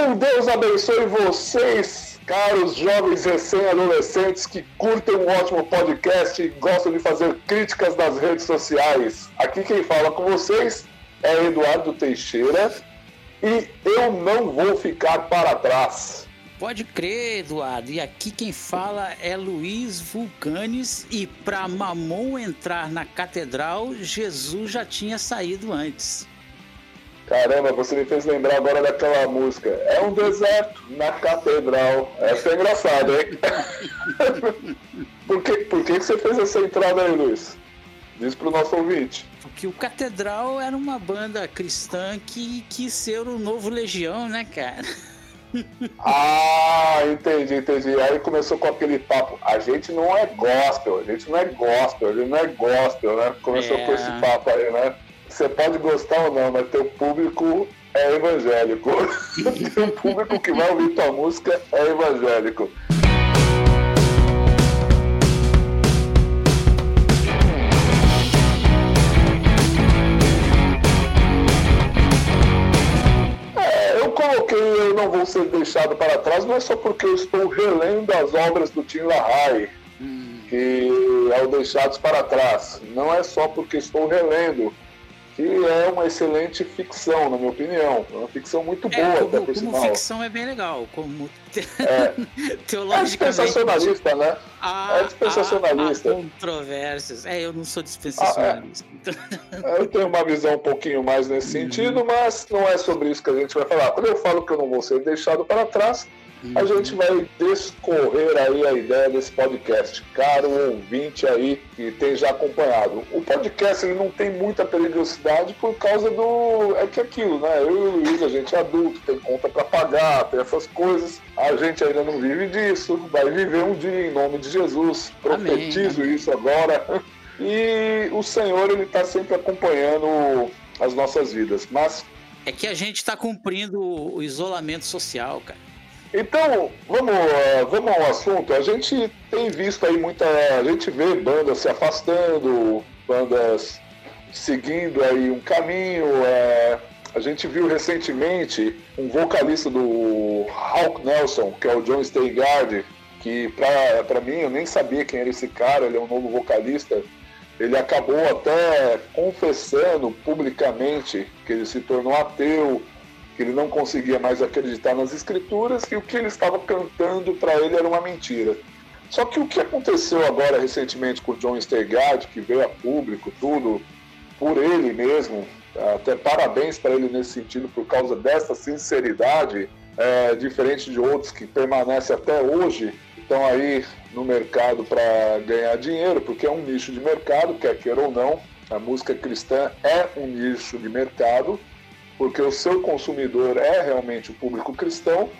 Um Deus abençoe vocês, caros jovens recém-adolescentes que curtem um ótimo podcast e gostam de fazer críticas nas redes sociais. Aqui quem fala com vocês é Eduardo Teixeira e eu não vou ficar para trás. Pode crer, Eduardo. E aqui quem fala é Luiz Vulcanes. E para Mamon entrar na catedral, Jesus já tinha saído antes. Caramba, você me fez lembrar agora daquela música. É um deserto na catedral. Essa é engraçada, hein? por, que, por que você fez essa entrada aí, Luiz? Diz pro nosso ouvinte. Porque o Catedral era uma banda cristã que quis ser o novo Legião, né, cara? Ah, entendi, entendi. Aí começou com aquele papo. A gente não é gospel, a gente não é gospel, a gente não é gospel, né? Começou é... com esse papo aí, né? Você pode gostar ou não, mas teu público é evangélico. teu público que vai ouvir tua música é evangélico. coloquei Eu Não Vou Ser Deixado para Trás não é só porque eu estou relendo as obras do Tim LaHaye, hum. que é o Deixados para Trás. Não é só porque estou relendo que é uma excelente ficção, na minha opinião. É uma ficção muito é, boa, é, como, até por como sinal. ficção é bem legal, como é. teologicamente. É dispensacionalista, né? Há, é dispensacionalista. Há, há controvérsias. É, eu não sou dispensacionalista. Ah, é. Eu tenho uma visão um pouquinho mais nesse uhum. sentido, mas não é sobre isso que a gente vai falar. Quando eu falo que eu não vou ser deixado para trás, a gente vai descorrer aí a ideia desse podcast. Caro ouvinte aí que tem já acompanhado. O podcast ele não tem muita perigosidade por causa do. É que aquilo, né? Eu e o Luiz, a gente é adulto, tem conta para pagar, tem essas coisas. A gente ainda não vive disso. Vai viver um dia em nome de Jesus. Profetizo Amém. isso agora. E o Senhor, ele está sempre acompanhando as nossas vidas. Mas. É que a gente está cumprindo o isolamento social, cara. Então, vamos, eh, vamos ao assunto. A gente tem visto aí muita. A gente vê bandas se afastando, bandas seguindo aí um caminho. É, a gente viu recentemente um vocalista do Hawk Nelson, que é o John Steigard, que para mim eu nem sabia quem era esse cara, ele é um novo vocalista. Ele acabou até confessando publicamente que ele se tornou ateu, ele não conseguia mais acreditar nas escrituras e o que ele estava cantando para ele era uma mentira. Só que o que aconteceu agora recentemente com o John Steigard, que veio a público, tudo por ele mesmo, até parabéns para ele nesse sentido por causa dessa sinceridade, é, diferente de outros que permanecem até hoje, estão aí no mercado para ganhar dinheiro, porque é um nicho de mercado, quer queira ou não, a música cristã é um nicho de mercado porque o seu consumidor é realmente o público cristão.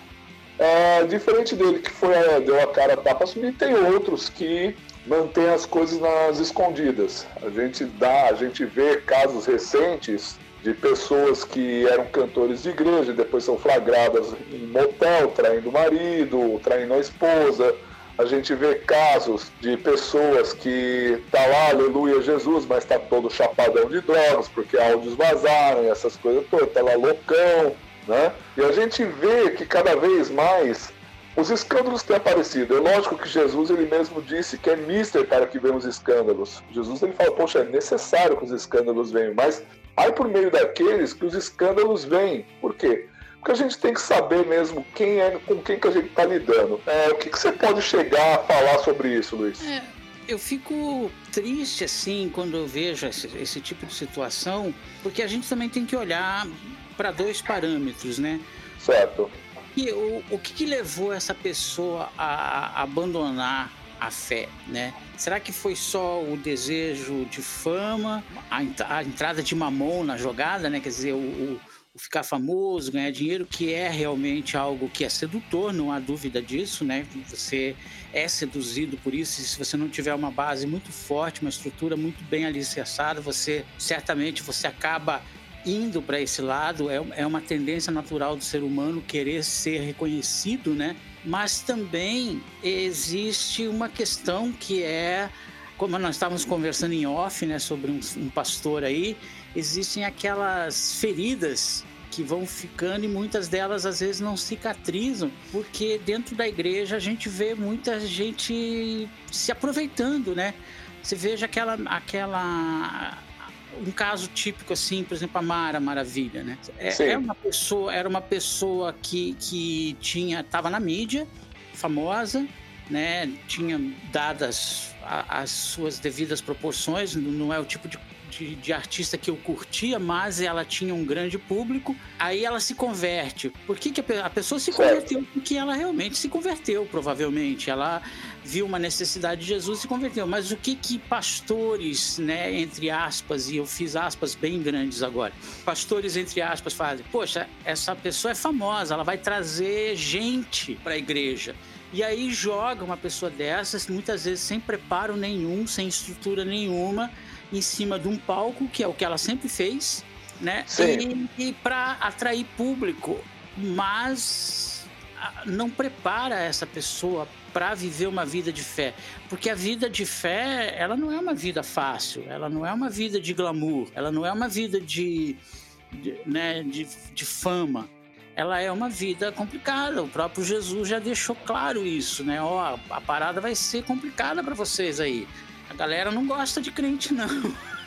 É, diferente dele que foi é, deu a cara a tapa assumir, tem outros que mantêm as coisas nas escondidas. A gente dá, a gente vê casos recentes de pessoas que eram cantores de igreja e depois são flagradas em motel, traindo o marido, traindo a esposa, a gente vê casos de pessoas que tá lá, aleluia Jesus, mas tá todo chapadão de drogas, porque áudios vazaram essas coisas todas, tá lá loucão, né? E a gente vê que cada vez mais os escândalos têm aparecido. É lógico que Jesus ele mesmo disse que é mister para que venham os escândalos. Jesus ele fala, poxa, é necessário que os escândalos venham, mas aí por meio daqueles que os escândalos vêm. Por quê? Porque a gente tem que saber mesmo quem é, com quem que a gente está lidando. É, o que, que você pode chegar a falar sobre isso, Luiz? É, eu fico triste assim quando eu vejo esse, esse tipo de situação, porque a gente também tem que olhar para dois parâmetros, né? Certo. E o, o que, que levou essa pessoa a, a abandonar a fé, né? Será que foi só o desejo de fama, a, entrada de mamão na jogada, né? Quer dizer, o, ficar famoso, ganhar dinheiro, que é realmente algo que é sedutor, não há dúvida disso, né? Você é seduzido por isso, e se você não tiver uma base muito forte, uma estrutura muito bem alicerçada, você certamente você acaba indo para esse lado, é, é uma tendência natural do ser humano querer ser reconhecido, né? Mas também existe uma questão que é como nós estávamos conversando em off, né, sobre um, um pastor aí, existem aquelas feridas que vão ficando e muitas delas às vezes não cicatrizam, porque dentro da igreja a gente vê muita gente se aproveitando, né? Você veja aquela aquela um caso típico assim, por exemplo, a Mara Maravilha, né? É, é uma pessoa, era uma pessoa que, que tinha, estava na mídia, famosa, né? Tinha dadas as suas devidas proporções, não é o tipo de de, de, artista que eu curtia, mas ela tinha um grande público. Aí ela se converte. Por que, que a pessoa se converteu? Porque ela realmente se converteu, provavelmente. Ela viu uma necessidade de Jesus e se converteu. Mas o que que pastores, né, entre aspas, e eu fiz aspas bem grandes agora, pastores entre aspas fazem? Poxa, essa pessoa é famosa, ela vai trazer gente para a igreja. E aí joga uma pessoa dessas, muitas vezes sem preparo nenhum, sem estrutura nenhuma, em cima de um palco, que é o que ela sempre fez, né? Sim. E, e para atrair público, mas não prepara essa pessoa para viver uma vida de fé, porque a vida de fé, ela não é uma vida fácil, ela não é uma vida de glamour, ela não é uma vida de, de né, de, de fama, ela é uma vida complicada. O próprio Jesus já deixou claro isso, né? Ó, a parada vai ser complicada para vocês aí. A galera não gosta de crente, não.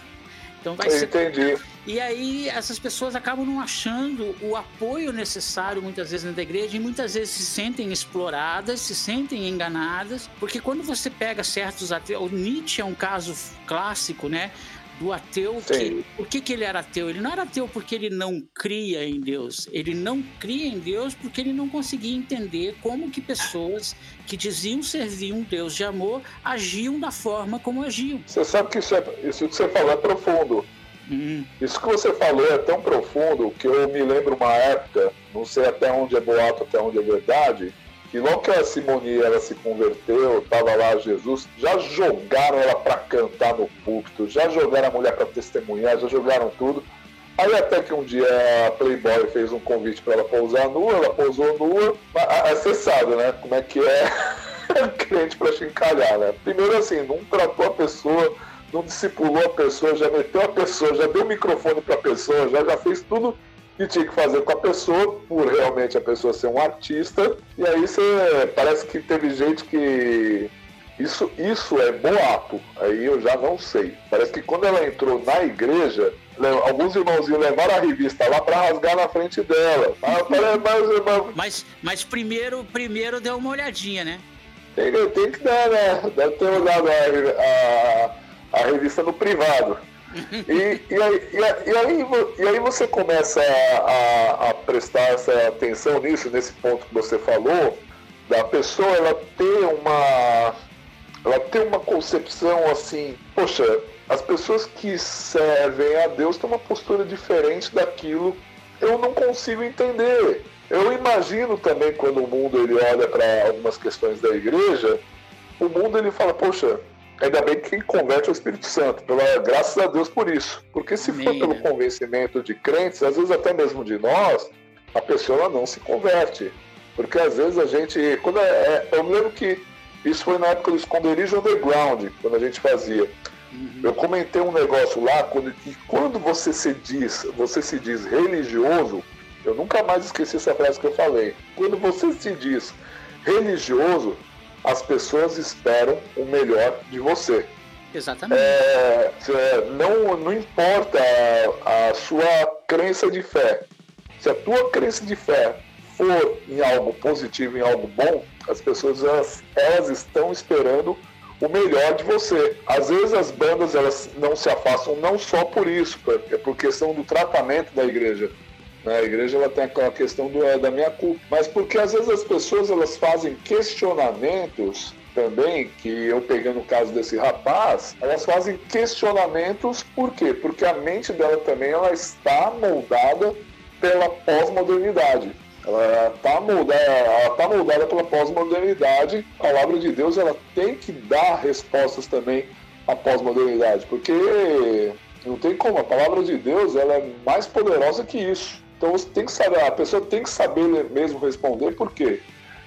Então vai Eu ser. Entendi. E aí essas pessoas acabam não achando o apoio necessário muitas vezes na igreja e muitas vezes se sentem exploradas, se sentem enganadas, porque quando você pega certos ateus, o Nietzsche é um caso clássico, né? Do ateu que. Por que, que ele era ateu? Ele não era ateu porque ele não cria em Deus. Ele não cria em Deus porque ele não conseguia entender como que pessoas que diziam servir um Deus de amor agiam da forma como agiam. Você sabe que isso, é, isso que você falou é profundo. Hum. Isso que você falou é tão profundo que eu me lembro uma época, não sei até onde é boato, até onde é verdade, que logo que a Simone ela se converteu, tava lá Jesus, já jogaram ela para cantar no púlpito, já jogaram a mulher para testemunhar, já jogaram tudo. Aí até que um dia a Playboy fez um convite para ela pousar nua, ela pousou nua. Você sabe, né? Como é que é crente para chincalhar, né? Primeiro assim, não tratou a pessoa, não discipulou a pessoa, já meteu a pessoa, já deu o microfone para a pessoa, já, já fez tudo que tinha que fazer com a pessoa, por realmente a pessoa ser um artista. E aí você parece que teve gente que. Isso, isso é boato, aí eu já não sei. Parece que quando ela entrou na igreja, alguns irmãozinhos levaram a revista lá para rasgar na frente dela. Ah, mas, mas, mas primeiro, primeiro deu uma olhadinha, né? Tem, tem que dar, né? Deve ter olhado a, a, a revista no privado. E, e, aí, e, aí, e aí você começa a, a, prestar essa atenção nisso, nesse ponto que você falou, da pessoa ela ter uma. Ela ter uma concepção assim, poxa, as pessoas que servem a Deus têm uma postura diferente daquilo. Eu não consigo entender. Eu imagino também quando o mundo ele olha para algumas questões da igreja, o mundo ele fala, poxa, Ainda bem que quem converte é o Espírito Santo. Pela, graças a Deus por isso. Porque se for pelo convencimento de crentes, às vezes até mesmo de nós, a pessoa não se converte. Porque às vezes a gente. Quando é, é, eu me lembro que isso foi na época do esconderijo underground, quando a gente fazia. Uhum. Eu comentei um negócio lá quando, que quando você se diz, você se diz religioso, eu nunca mais esqueci essa frase que eu falei. Quando você se diz religioso, as pessoas esperam o melhor de você. Exatamente. É, não, não importa a, a, sua crença de fé. Se a tua crença de fé for em algo positivo, em algo bom, as pessoas elas, elas estão esperando o melhor de você. Às vezes as bandas elas não se afastam não só por isso, é por questão do tratamento da igreja, né? A igreja ela tem aquela questão do, é, da minha culpa, mas porque às vezes as pessoas elas fazem questionamentos também, que eu pegando o caso desse rapaz, elas fazem questionamentos por quê? Porque a mente dela também ela está moldada pela pós-modernidade. Ela está moldada, tá moldada pela pós-modernidade. A palavra de Deus ela tem que dar respostas também à pós-modernidade, porque não tem como. A palavra de Deus ela é mais poderosa que isso. Então você tem que saber, a pessoa tem que saber mesmo responder, por quê?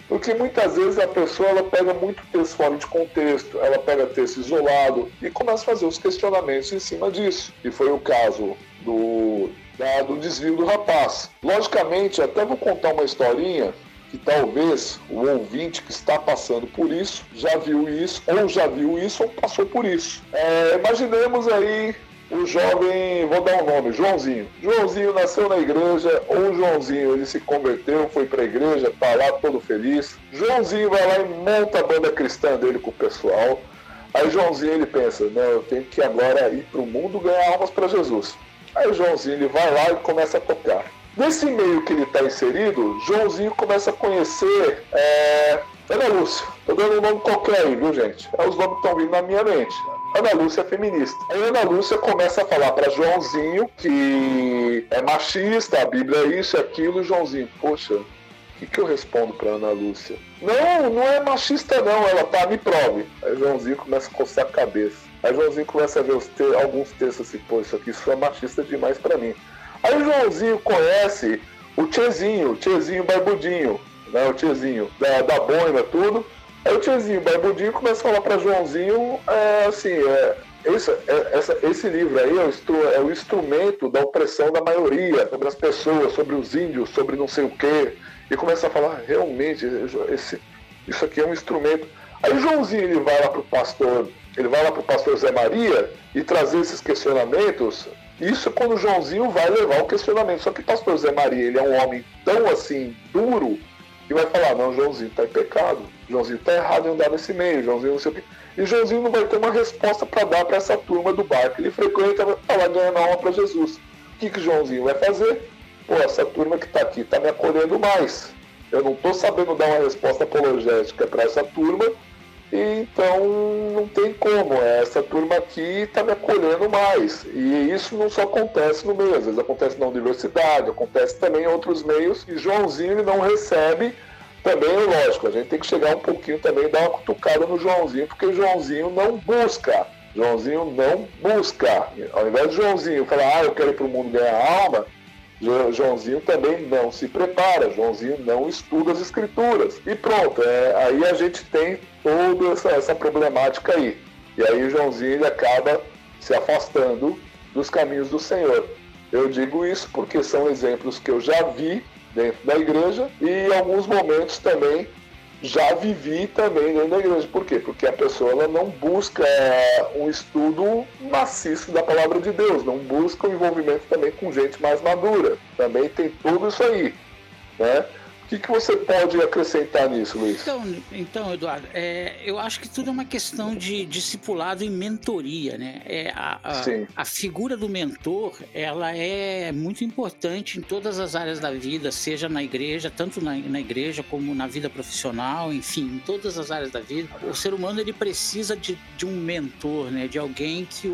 Porque muitas vezes a pessoa ela pega muito texto fora de contexto, ela pega texto isolado e começa a fazer os questionamentos em cima disso. E foi o caso do, da, do desvio do rapaz. Logicamente, até vou contar uma historinha que talvez o ouvinte que está passando por isso já viu isso, ou já viu isso, ou passou por isso. É, imaginemos aí o jovem, vou dar um nome, Joãozinho. Joãozinho nasceu na igreja, ou Joãozinho ele se converteu, foi para a igreja, tá lá todo feliz. Joãozinho vai lá e monta a banda cristã dele com o pessoal. Aí Joãozinho ele pensa, não, eu tenho que agora ir para o mundo ganhar almas para Jesus. Aí Joãozinho ele vai lá e começa a tocar. Nesse meio que ele está inserido, Joãozinho começa a conhecer é, Ana Lúcia. Tô dando um nome qualquer aí, viu, gente? É os nomes que estão vindo na minha mente. Ana Lúcia é feminista. Aí Ana Lúcia começa a falar para Joãozinho que é machista, a Bíblia é isso, é aquilo, Joãozinho, poxa, o que, que eu respondo para Ana Lúcia? Não, não é machista não, ela tá, me prove. Aí Joãozinho começa a coçar a cabeça. Aí Joãozinho começa a ver te alguns textos assim, pô, isso aqui isso é machista demais para mim. Aí Joãozinho conhece o Tiezinho, o Tiezinho Barbudinho, né, o Tiezinho da, da boina, tudo. Aí o Tiezinho Barbudinho começa a falar para Joãozinho, é, assim, é, esse, é, essa, esse livro aí é o, é o, instrumento da opressão da maioria sobre as pessoas, sobre os índios, sobre não sei o quê. E começa a falar, realmente, esse, isso aqui é um instrumento. Aí Joãozinho ele vai lá pro pastor ele vai lá para o pastor Zé Maria e trazer esses questionamentos. Isso é quando o Joãozinho vai levar o questionamento. Só que o pastor Zé Maria, ele é um homem tão assim, duro, que vai falar, não, Joãozinho está em pecado. Joãozinho está errado em andar nesse meio. Joãozinho não sei o quê. E Joãozinho não vai ter uma resposta para dar para essa turma do barco. Ele frequenta, vai falar ganhando alma para Jesus. O que, que Joãozinho vai fazer? Pô, essa turma que está aqui está me acolhendo mais. Eu não estou sabendo dar uma resposta apologética para essa turma então não tem como. Essa turma aqui está me acolhendo mais. E isso não só acontece no meio, às vezes acontece na universidade, acontece também em outros meios. E Joãozinho não recebe também, lógico, a gente tem que chegar um pouquinho também, dar uma cutucada no Joãozinho, porque Joãozinho não busca. Joãozinho não busca. Ao invés de Joãozinho falar, ah, eu quero ir para o mundo ganhar alma, Joãozinho também não se prepara, Joãozinho não estuda as escrituras. E pronto, é, aí a gente tem toda essa, essa problemática aí. E aí o Joãozinho ele acaba se afastando dos caminhos do Senhor. Eu digo isso porque são exemplos que eu já vi dentro da igreja e em alguns momentos também já vivi também dentro da igreja. Por quê? Porque a pessoa ela não busca é, um estudo maciço da palavra de Deus, não busca o um envolvimento também com gente mais madura. Também tem tudo isso aí. Né? O que, que você pode acrescentar nisso, Luiz? Então, então Eduardo, é, eu acho que tudo é uma questão de discipulado e mentoria, né? É, a, a, a, figura do mentor, ela é muito importante em todas as áreas da vida, seja na igreja, tanto na, na igreja como na vida profissional, enfim, em todas as áreas da vida. O ser humano, ele precisa de, de um mentor, né? De alguém que o,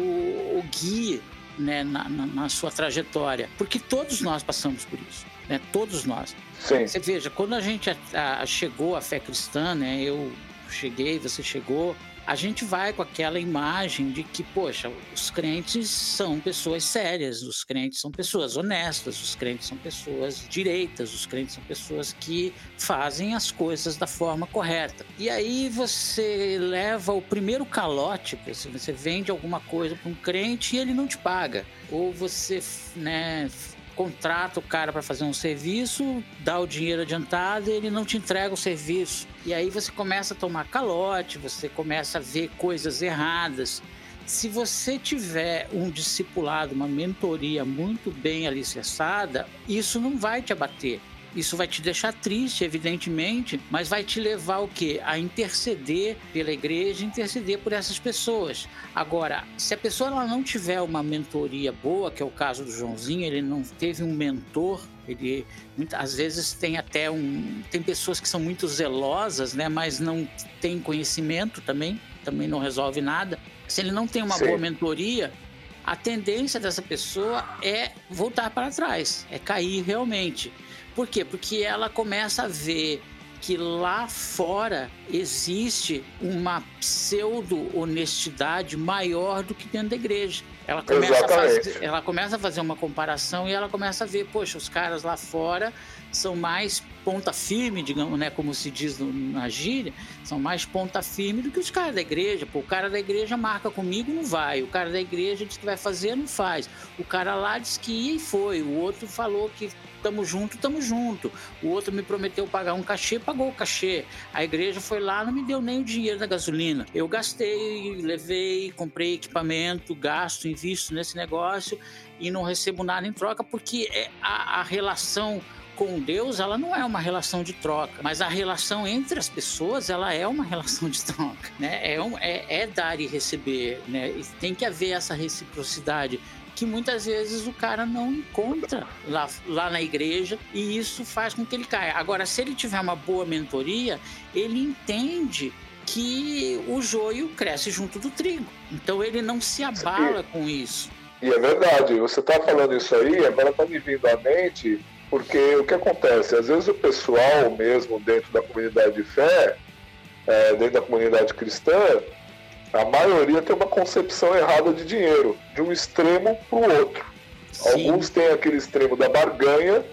o guie né, na, na, na, sua trajetória, porque todos nós passamos por isso, né? Todos nós. Sim. Você veja, quando a gente a, a, chegou à fé cristã, né? Eu cheguei, você chegou, a gente vai com aquela imagem de que, poxa, os crentes são pessoas sérias, os crentes são pessoas honestas, os crentes são pessoas direitas, os crentes são pessoas que fazem as coisas da forma correta. E aí você leva o primeiro calote, você vende alguma coisa para um crente e ele não te paga. Ou você, né, contrata o cara para fazer um serviço, dá o dinheiro adiantado e ele não te entrega o serviço. E aí você começa a tomar calote, você começa a ver coisas erradas. Se você tiver um discipulado, uma mentoria muito bem alicerçada, isso não vai te abater. Isso vai te deixar triste, evidentemente, mas vai te levar o quê? A interceder pela igreja, interceder por essas pessoas. Agora, se a pessoa ela não tiver uma mentoria boa, que é o caso do Joãozinho, ele não teve um mentor, ele às vezes tem até um, tem pessoas que são muito zelosas, né, mas não tem conhecimento também, também não resolve nada. Se ele não tem uma Sim. boa mentoria, a tendência dessa pessoa é voltar para trás, é cair realmente. Por quê? Porque ela começa a ver que lá fora existe uma pseudo-honestidade maior do que dentro da igreja. Ela começa, a fazer, ela começa a fazer uma comparação e ela começa a ver, poxa, os caras lá fora são mais ponta firme, digamos, né, como se diz na gíria, são mais ponta firme do que os caras da igreja. Pô, o cara da igreja marca comigo, não vai. O cara da igreja diz que vai fazer, não faz. O cara lá disse que ia e foi. O outro falou que tamo junto, tamo junto. O outro me prometeu pagar um cachê, pagou o cachê. A igreja foi lá, não me deu nem o dinheiro da gasolina. Eu gastei, levei, comprei equipamento, gasto, invisto nesse negócio e não recebo nada em troca porque é a, a relação com Deus, ela não é uma relação de troca, mas a relação entre as pessoas, ela é uma relação de troca, né? É, um, é, é dar e receber, né? E tem que haver essa reciprocidade que muitas vezes o cara não encontra lá, lá na igreja e isso faz com que ele caia. Agora, se ele tiver uma boa mentoria, ele entende que o joio cresce junto do trigo. Então ele não se abala com isso. E é verdade, você está falando isso aí, agora está me vindo à mente porque o que acontece? Às vezes o pessoal mesmo dentro da comunidade de fé, é, dentro da comunidade cristã, a maioria tem uma concepção errada de dinheiro, de um extremo para o outro. Sim. Alguns têm aquele extremo da barganha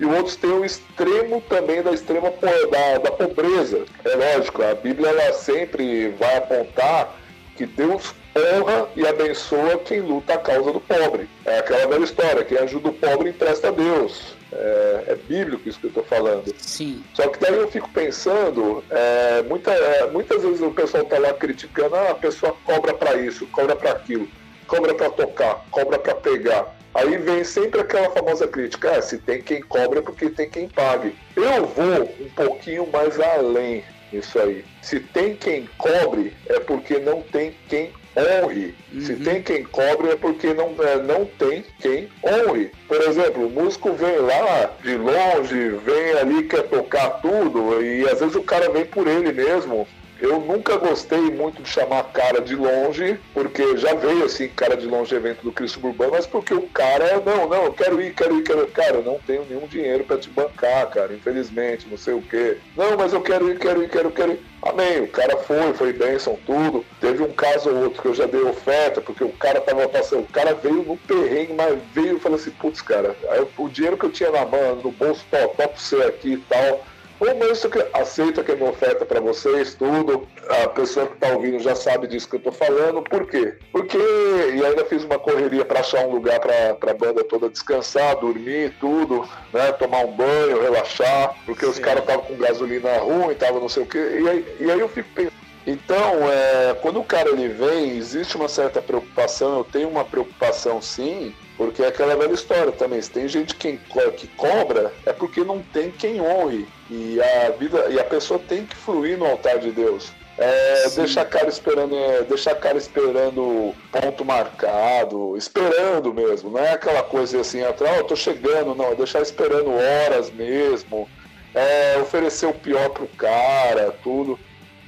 e outros têm o extremo também da extrema da, da pobreza. É lógico, a Bíblia ela sempre vai apontar que Deus honra e abençoa quem luta a causa do pobre. É aquela velha história, quem ajuda o pobre empresta a Deus. É, é bíblico isso que eu estou falando. Sim. Só que daí eu fico pensando, é, muita, é, muitas vezes o pessoal está lá criticando, ah, a pessoa cobra para isso, cobra para aquilo, cobra para tocar, cobra para pegar. Aí vem sempre aquela famosa crítica, ah, se tem quem cobra é porque tem quem pague. Eu vou um pouquinho mais além nisso aí. Se tem quem cobre, é porque não tem quem honre. Uhum. Se tem quem cobre é porque não, é, não tem quem honre. Por exemplo, o músico vem lá de longe, vem ali, quer tocar tudo, e às vezes o cara vem por ele mesmo. Eu nunca gostei muito de chamar cara de longe, porque já veio assim, cara de longe evento do Cristo Urbano, mas porque o cara, não, não, eu quero ir, quero ir, quero ir. Cara, eu não tenho nenhum dinheiro para te bancar, cara, infelizmente, não sei o quê. Não, mas eu quero ir, quero ir, quero, quero ir. Amém, o cara foi, foi bênção, tudo. Teve um caso ou outro que eu já dei oferta, porque o cara tava passando, o cara veio no perrengue, mas veio e falou assim, putz, cara, aí, o dinheiro que eu tinha na mão, no bolso, top, top você aqui e tal Ô, mas que aceita aqui a minha oferta para vocês, tudo. A pessoa que está ouvindo já sabe disso que eu estou falando. Por quê? Porque e ainda fiz uma correria para achar um lugar para a banda toda descansar, dormir, tudo, né? Tomar um banho, relaxar, porque Sim. os caras estavam com gasolina ruim, estavam não sei o quê. E aí, e aí eu fico pensando. Então, é, quando o cara ele vem, existe uma certa preocupação, eu tenho uma preocupação sim, porque é aquela velha história também. Se tem gente que, que cobra, é porque não tem quem honre. E a vida e a pessoa tem que fluir no altar de Deus. É, deixar a cara esperando, é, deixar cara esperando ponto marcado, esperando mesmo, não é aquela coisa assim, atrás, oh, eu tô chegando, não, é deixar esperando horas mesmo, é, oferecer o pior pro cara, tudo.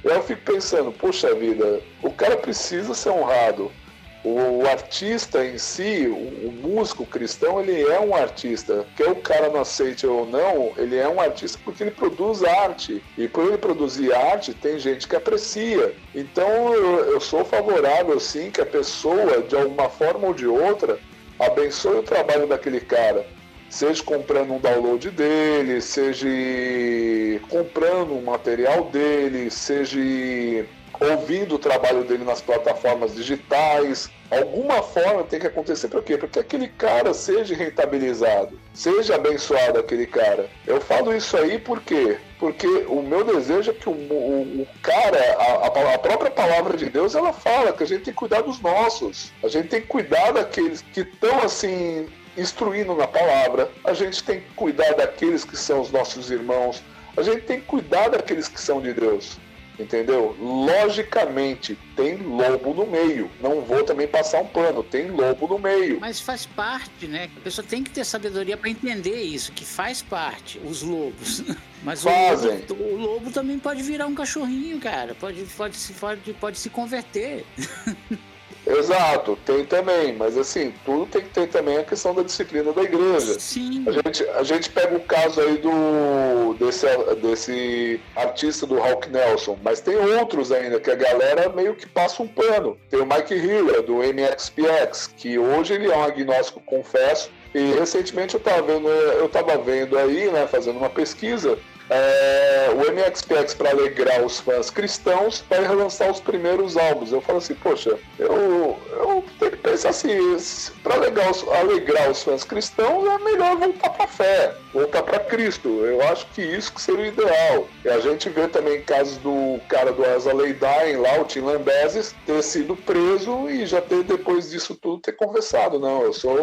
Eu fico pensando, poxa vida, o cara precisa ser honrado. O, artista em si, o, músico cristão, ele é um artista. Quer o cara não aceite ou não, ele é um artista porque ele produz arte. E por ele produzir arte, tem gente que aprecia. Então eu, eu sou favorável, sim, que a pessoa, de alguma forma ou de outra, abençoe o trabalho daquele cara seja comprando um download dele, seja comprando um material dele, seja ouvindo o trabalho dele nas plataformas digitais. Alguma forma tem que acontecer. Por quê? Porque aquele cara seja rentabilizado, seja abençoado aquele cara. Eu falo isso aí por quê? Porque o meu desejo é que o, o, o cara, a, a, própria palavra de Deus, ela fala que a gente tem que cuidar dos nossos. A gente tem que cuidar daqueles que estão assim instruindo na palavra. A gente tem que cuidar daqueles que são os nossos irmãos. A gente tem que cuidar daqueles que são de Deus. Entendeu? Logicamente, tem lobo no meio. Não vou também passar um pano, tem lobo no meio. Mas faz parte, né? A pessoa tem que ter sabedoria para entender isso, que faz parte, os lobos. Mas Fazem. O, lobo, o lobo também pode virar um cachorrinho, cara. Pode, pode, pode, pode se converter. Exato, tem também, mas assim, tudo tem que ter também a questão da disciplina da igreja. Sim. A gente, a gente pega o caso aí do desse, desse artista do Hawk Nelson, mas tem outros ainda que a galera meio que passa um pano. Tem o Mike Hiller, do MXPX, que hoje ele é um agnóstico, confesso, E recentemente eu estava vendo, eu tava vendo aí, né, fazendo uma pesquisa, é, o MXPX para alegrar os fãs cristãos vai relançar os primeiros álbuns. Eu falo assim, poxa, eu, pensar assim, para alegrar, alegrar os fãs cristãos é melhor voltar para a fé, voltar para Cristo. Eu acho que isso que seria o ideal. E a gente vê também casos do cara do Asa Leidain lá, o Tim Lambezes, ter sido preso e já ter depois disso tudo ter conversado. Não, eu sou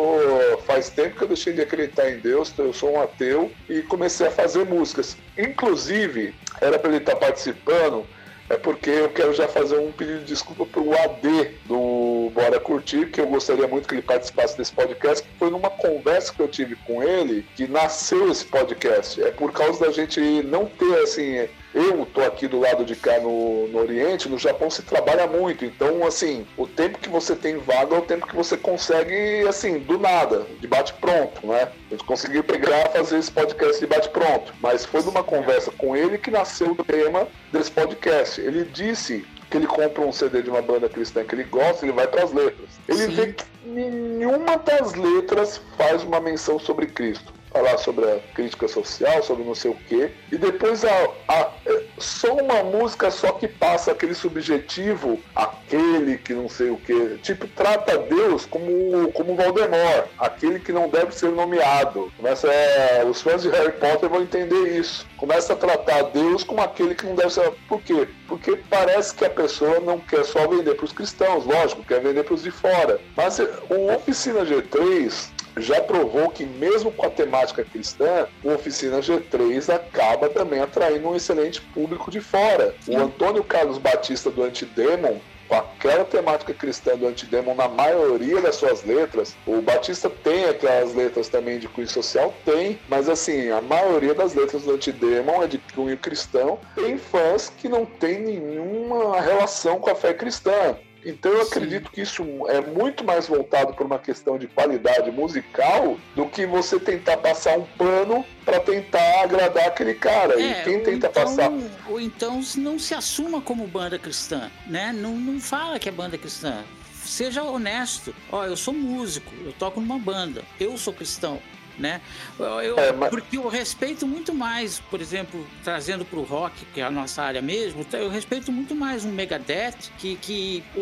faz tempo que eu deixei de acreditar em Deus, eu sou um ateu e comecei a fazer músicas. Inclusive, era para ele estar tá participando, é porque eu quero já fazer um pedido de desculpa para o AD do Bora Curtir, que eu gostaria muito que ele participasse desse podcast, que foi numa conversa que eu tive com ele que nasceu esse podcast. É por causa da gente não ter, assim, eu tô aqui do lado de cá no, no Oriente, no Japão se trabalha muito. Então, assim, o tempo que você tem vaga é o tempo que você consegue, assim, do nada, de bate-pronto, né? A gente conseguiu pegar fazer esse podcast de bate-pronto. Mas foi numa conversa com ele que nasceu o tema desse podcast. Ele disse que ele compra um CD de uma banda cristã que ele gosta, ele vai para as letras. Ele Sim. vê que nenhuma das letras faz uma menção sobre Cristo falar sobre a crítica social, sobre não sei o quê, e depois a, a, só uma música só que passa aquele subjetivo, aquele que não sei o quê, tipo, trata Deus como, como Voldemort, aquele que não deve ser nomeado. Começa, é, os fãs de Harry Potter vão entender isso. Começa a tratar Deus como aquele que não deve ser. Por quê? Porque parece que a pessoa não quer só vender para os cristãos, lógico, quer vender para os de fora. Mas o Oficina G3 já provou que mesmo com a temática cristã, o Oficina G3 acaba também atraindo um excelente público de fora. O Antônio Carlos Batista do Antidemon com aquela temática cristã do Antidemon na maioria das suas letras. O Batista tem aquelas letras também de cunho social? Tem, mas assim, a maioria das letras do Antidemon é de cunho cristão. Tem fãs que não tem nenhuma relação com a fé cristã. Então eu acredito que isso é muito mais voltado por uma questão de qualidade musical do que você tentar passar um pano para tentar agradar aquele cara. É, e quem tenta então, passar. Ou então não se assuma como banda cristã, né? Não, não fala que é banda cristã. Seja honesto. Ó, eu sou músico, eu toco numa banda, eu sou cristão né? Eu, é, mas... Porque eu respeito muito mais, por exemplo, trazendo para o rock, que é a nossa área mesmo, eu respeito muito mais um Megadeth, que, que o,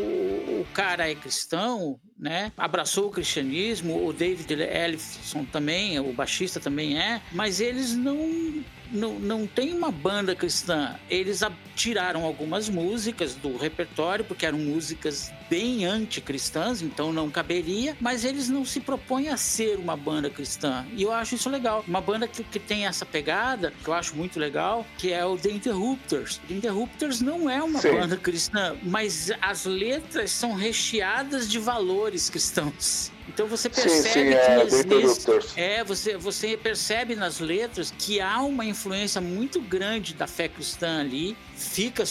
o cara é cristão, né? Abraçou o cristianismo, o David Ellison também, o baixista também é, mas eles não não, não tem uma banda cristã. Eles tiraram algumas músicas do repertório, porque eram músicas bem anticristãs, então não caberia, mas eles não se propõem a ser uma banda cristã. E eu acho isso legal. Uma banda que, que tem essa pegada, que eu acho muito legal, que é o The Interrupters. The Interrupters não é uma Sim. banda cristã, mas as letras são recheadas de valores cristãos. Então você percebe sim, sim, que é, nesse, é você, você percebe nas letras que há uma influência muito grande da fé cristã ali, fica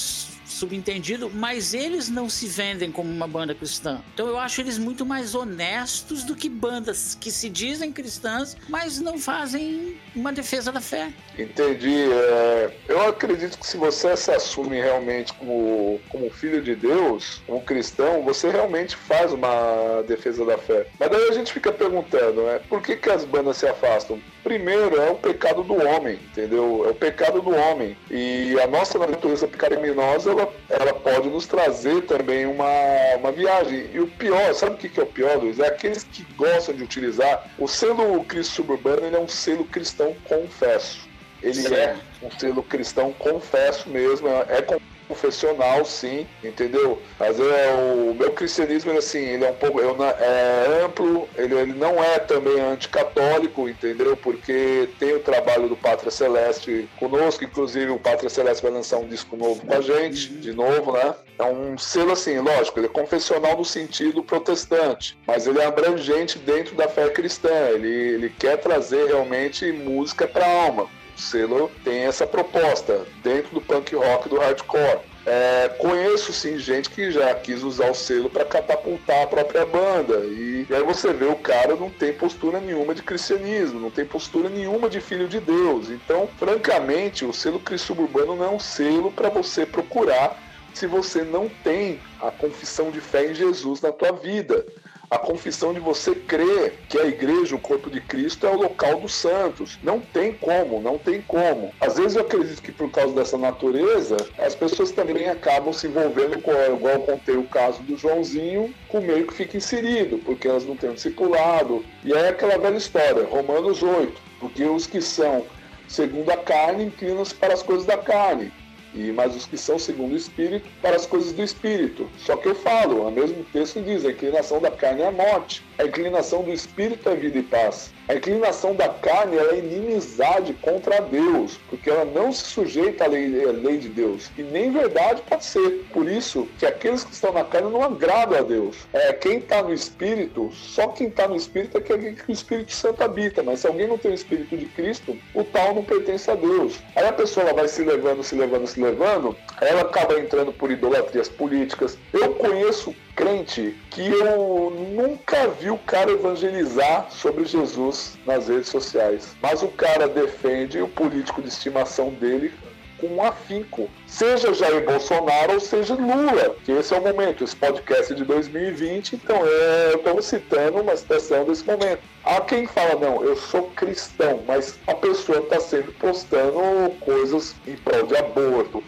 subentendido, mas eles não se vendem como uma banda cristã. Então eu acho eles muito mais honestos do que bandas que se dizem cristãs, mas não fazem uma defesa da fé. Entendi. É, eu acredito que se você se assume realmente como, como filho de Deus, como cristão, você realmente faz uma defesa da fé. Mas daí a gente fica perguntando, né? Por que, que as bandas se afastam? Primeiro, é o pecado do homem, entendeu? É o pecado do homem. E a nossa natureza pecaminosa, ela, ela pode nos trazer também uma, uma viagem. E o pior, sabe o que é o pior, Luiz? É aqueles que gostam de utilizar. O selo Cristo Suburbano, ele é um selo cristão confesso. Ele Sim. é um selo cristão confesso mesmo, é, é confessional, sim, entendeu? Mas é, o meu cristianismo, ele, assim, ele é um pouco eu, é amplo, ele, ele não é também anticatólico, entendeu? Porque tem o trabalho do Pátria Celeste conosco, inclusive o Pátria Celeste vai lançar um disco novo com a gente, de novo, né? É um selo assim, lógico, ele é confessional no sentido protestante, mas ele é abrangente dentro da fé cristã, ele, ele quer trazer realmente música para a alma. O selo tem essa proposta dentro do punk rock do hardcore. É, conheço sim gente que já quis usar o selo para catapultar a própria banda. E, e, aí você vê o cara não tem postura nenhuma de cristianismo, não tem postura nenhuma de filho de Deus. Então, francamente, o selo Cristo Urbano não é um selo para você procurar se você não tem a confissão de fé em Jesus na tua vida. A confissão de você crer que a igreja, o corpo de Cristo, é o local dos santos. Não tem como, não tem como. Às vezes eu acredito que por causa dessa natureza, as pessoas também acabam se envolvendo com, igual eu contei o caso do Joãozinho, com meio que fica inserido, porque elas não têm discipulado. E é aquela velha história, Romanos 8, porque os que são segundo a carne inclinam-se para as coisas da carne e mas os que são segundo o Espírito para as coisas do Espírito. Só que eu falo, o mesmo texto diz, a inclinação da carne é a morte, a inclinação do Espírito é vida e paz. A inclinação da carne é inimizade contra Deus, porque ela não se sujeita à lei, à lei de Deus. E nem verdade pode ser. Por isso que aqueles que estão na carne não agradam a Deus. É, quem está no Espírito, só quem está no Espírito é que, que o Espírito Santo habita. Mas se alguém não tem o Espírito de Cristo, o tal não pertence a Deus. Aí a pessoa vai se levando, se levando, se levando, ela acaba entrando por idolatrias políticas. Eu conheço crente que eu nunca vi o cara evangelizar sobre Jesus nas redes sociais. Mas o cara defende o político de estimação dele com um afinco. Seja Jair Bolsonaro ou seja Lula, que esse é o momento. Esse podcast é de 2020, então é, estamos citando uma situação desse momento. Há quem fala, não, eu sou cristão, mas a pessoa está sempre postando coisas em prol de aborto,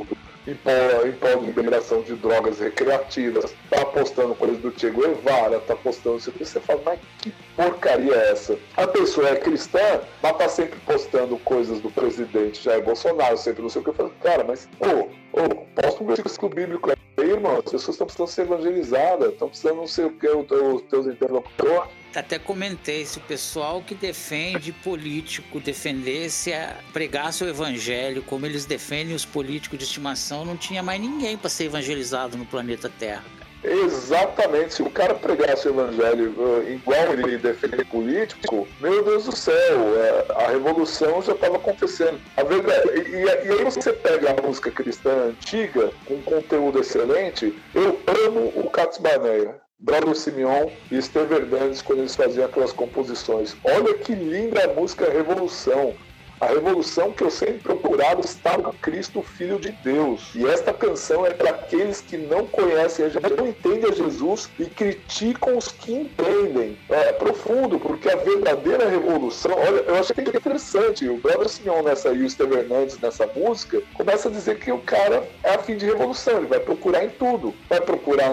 em prol de drogas recreativas, tá postando coisas do Che Guevara, tá postando isso aqui, você fala, mas que porcaria é essa? A pessoa é cristã, mas tá sempre postando coisas do presidente Jair Bolsonaro, sempre não sei o que, eu falo, cara, mas, ô, ô, posta um versículo bíblico aí, irmão, as pessoas estão precisando ser evangelizadas, estão precisando não sei o que, os teus interlocutores até comentei, se o pessoal que defende político defendesse, pregasse o evangelho como eles defendem os políticos de estimação, não tinha mais ninguém para ser evangelizado no planeta Terra. Exatamente. Se o cara pregasse o evangelho uh, igual ele defende político, meu Deus do céu, uh, a revolução já estava acontecendo. A verdade, e, e, aí você pega a música cristã antiga, com conteúdo excelente, eu amo o Katz Barneia. Brother Simeon e Esteve Hernandes quando eles faziam aquelas composições. Olha que linda a música Revolução. A revolução que eu sempre procurava está no Cristo, Filho de Deus. E esta canção é para aqueles que não conhecem, não entendem a Jesus e criticam os que entendem. É profundo, porque a verdadeira revolução. Olha, eu achei interessante. O Brother Simeon nessa e o Steve Hernandes nessa música começa a dizer que o cara é a fim de revolução. Ele vai procurar em tudo. Vai procurar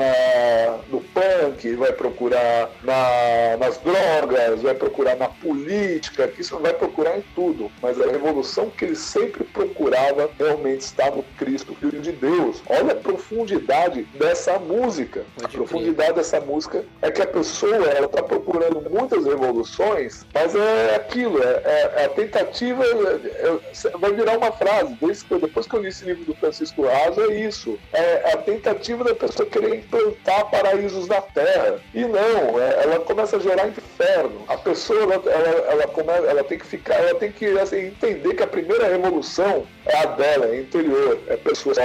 no punk, vai procurar na, nas drogas, vai procurar na política, que isso vai procurar em tudo. Mas a revolução que ele sempre procurava realmente está no Cristo, Filho de Deus. Olha a profundidade dessa música. Pode a profundidade dessa música é que a pessoa ela está procurando muitas revoluções, mas é aquilo, é, é, é a tentativa, é, é, vai virar uma frase. Desde que, depois que eu li esse livro do Francisco Raso, é isso. É a tentativa da pessoa querer implantar paraísos na Terra. E não, é, ela começa a gerar inferno. A pessoa ela, ela, ela, ela tem que ficar, ela tem que assim, entender que a primeira revolução é a dela, é interior, é pessoal.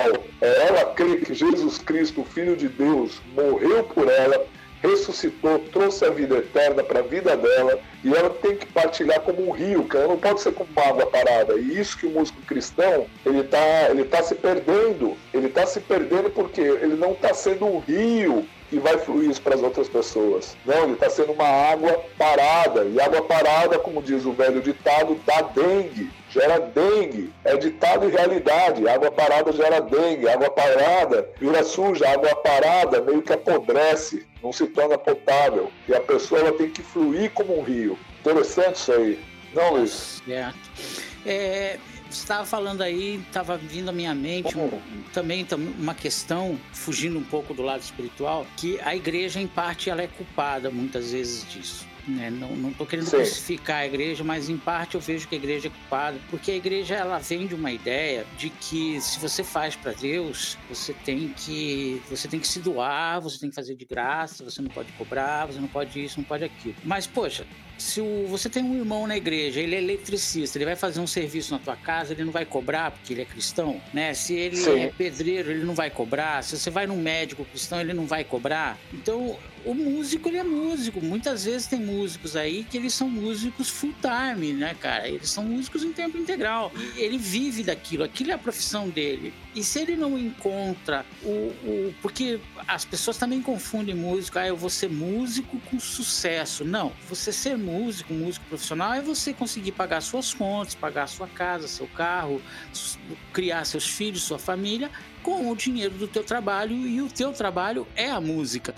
É ela crer que Jesus Cristo, Filho de Deus, morreu por ela, ressuscitou, trouxe a vida eterna para a vida dela e ela tem que partilhar como um rio, que ela não pode ser como uma água parada. E isso que o músico cristão ele está ele tá se perdendo, ele está se perdendo porque ele não está sendo um rio que vai fluir isso para as outras pessoas. Não, ele está sendo uma água parada. E água parada, como diz o velho ditado, dá dengue. Gera dengue. É ditado e realidade. Água parada gera dengue. Água parada vira suja. Água parada meio que apodrece. Não se torna potável. E a pessoa tem que fluir como um rio. Interessante isso aí. Não, Luiz? Certo. É, estava falando aí, estava vindo à minha mente um, também uma questão, fugindo um pouco do lado espiritual, que a igreja, em parte, ela é culpada muitas vezes disso. Né? Não estou querendo Sim. crucificar a igreja, mas em parte eu vejo que a igreja é culpada, porque a igreja ela vem de uma ideia de que se você faz para Deus, você tem que você tem que se doar, você tem que fazer de graça, você não pode cobrar, você não pode isso, não pode aquilo. Mas poxa, se o, você tem um irmão na igreja, ele é eletricista, ele vai fazer um serviço na tua casa, ele não vai cobrar porque ele é cristão, né? Se ele Sim. é pedreiro, ele não vai cobrar. Se você vai num médico cristão, ele não vai cobrar. Então, o músico, ele é músico. Muitas vezes tem músicos aí que eles são músicos full time, né, cara? Eles são músicos em tempo integral. Ele vive daquilo, aquilo é a profissão dele. E se ele não encontra o, o. Porque as pessoas também confundem músico, ah, eu vou ser músico com sucesso. Não, você ser músico, músico profissional, é você conseguir pagar suas contas, pagar sua casa, seu carro, criar seus filhos, sua família, com o dinheiro do teu trabalho, e o teu trabalho é a música,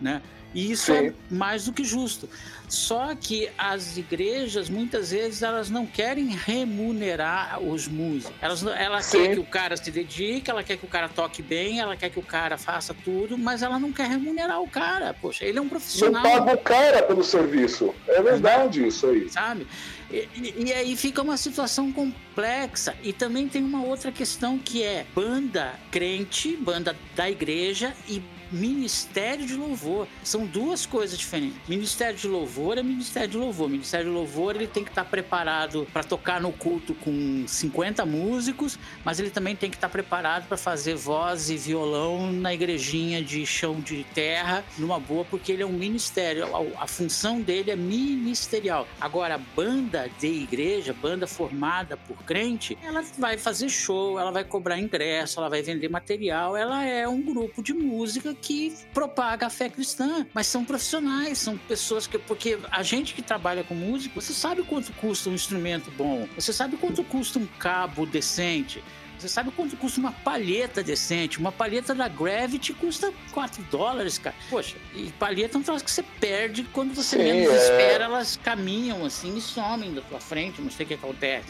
né? E isso é Sim. é mais do que justo. Só que as igrejas, muitas vezes, elas não querem remunerar os músicos. Elas, ela Sim. quer que o cara se dedique, ela quer que o cara toque bem, ela quer que o cara faça tudo, mas ela não quer remunerar o cara. Poxa, ele é um profissional. Não paga o cara pelo serviço. É verdade isso aí. Sabe? E, aí fica uma situação complexa. E também tem uma outra questão que é banda crente, banda da igreja e ministério de louvor. São duas coisas diferentes. Ministério de louvor é ministério de louvor. Ministério de louvor ele tem que estar preparado para tocar no culto com 50 músicos, mas ele também tem que estar preparado para fazer voz e violão na igrejinha de chão de terra, numa boa, porque ele é um ministério. A função dele é ministerial. Agora, banda de igreja, banda formada por crente, ela vai fazer show, ela vai cobrar ingresso, ela vai vender material, ela é um grupo de música que propaga a fé cristã, mas são profissionais, são pessoas que. Porque a gente que trabalha com música, você sabe quanto custa um instrumento bom, você sabe quanto custa um cabo decente. Você sabe quanto custa uma palheta decente? Uma palheta da Gravity custa 4 dólares, cara. Poxa, e palheta é um troço que você perde quando você Sim, menos é... espera, elas caminham assim e somem da tua frente, não sei o que acontece.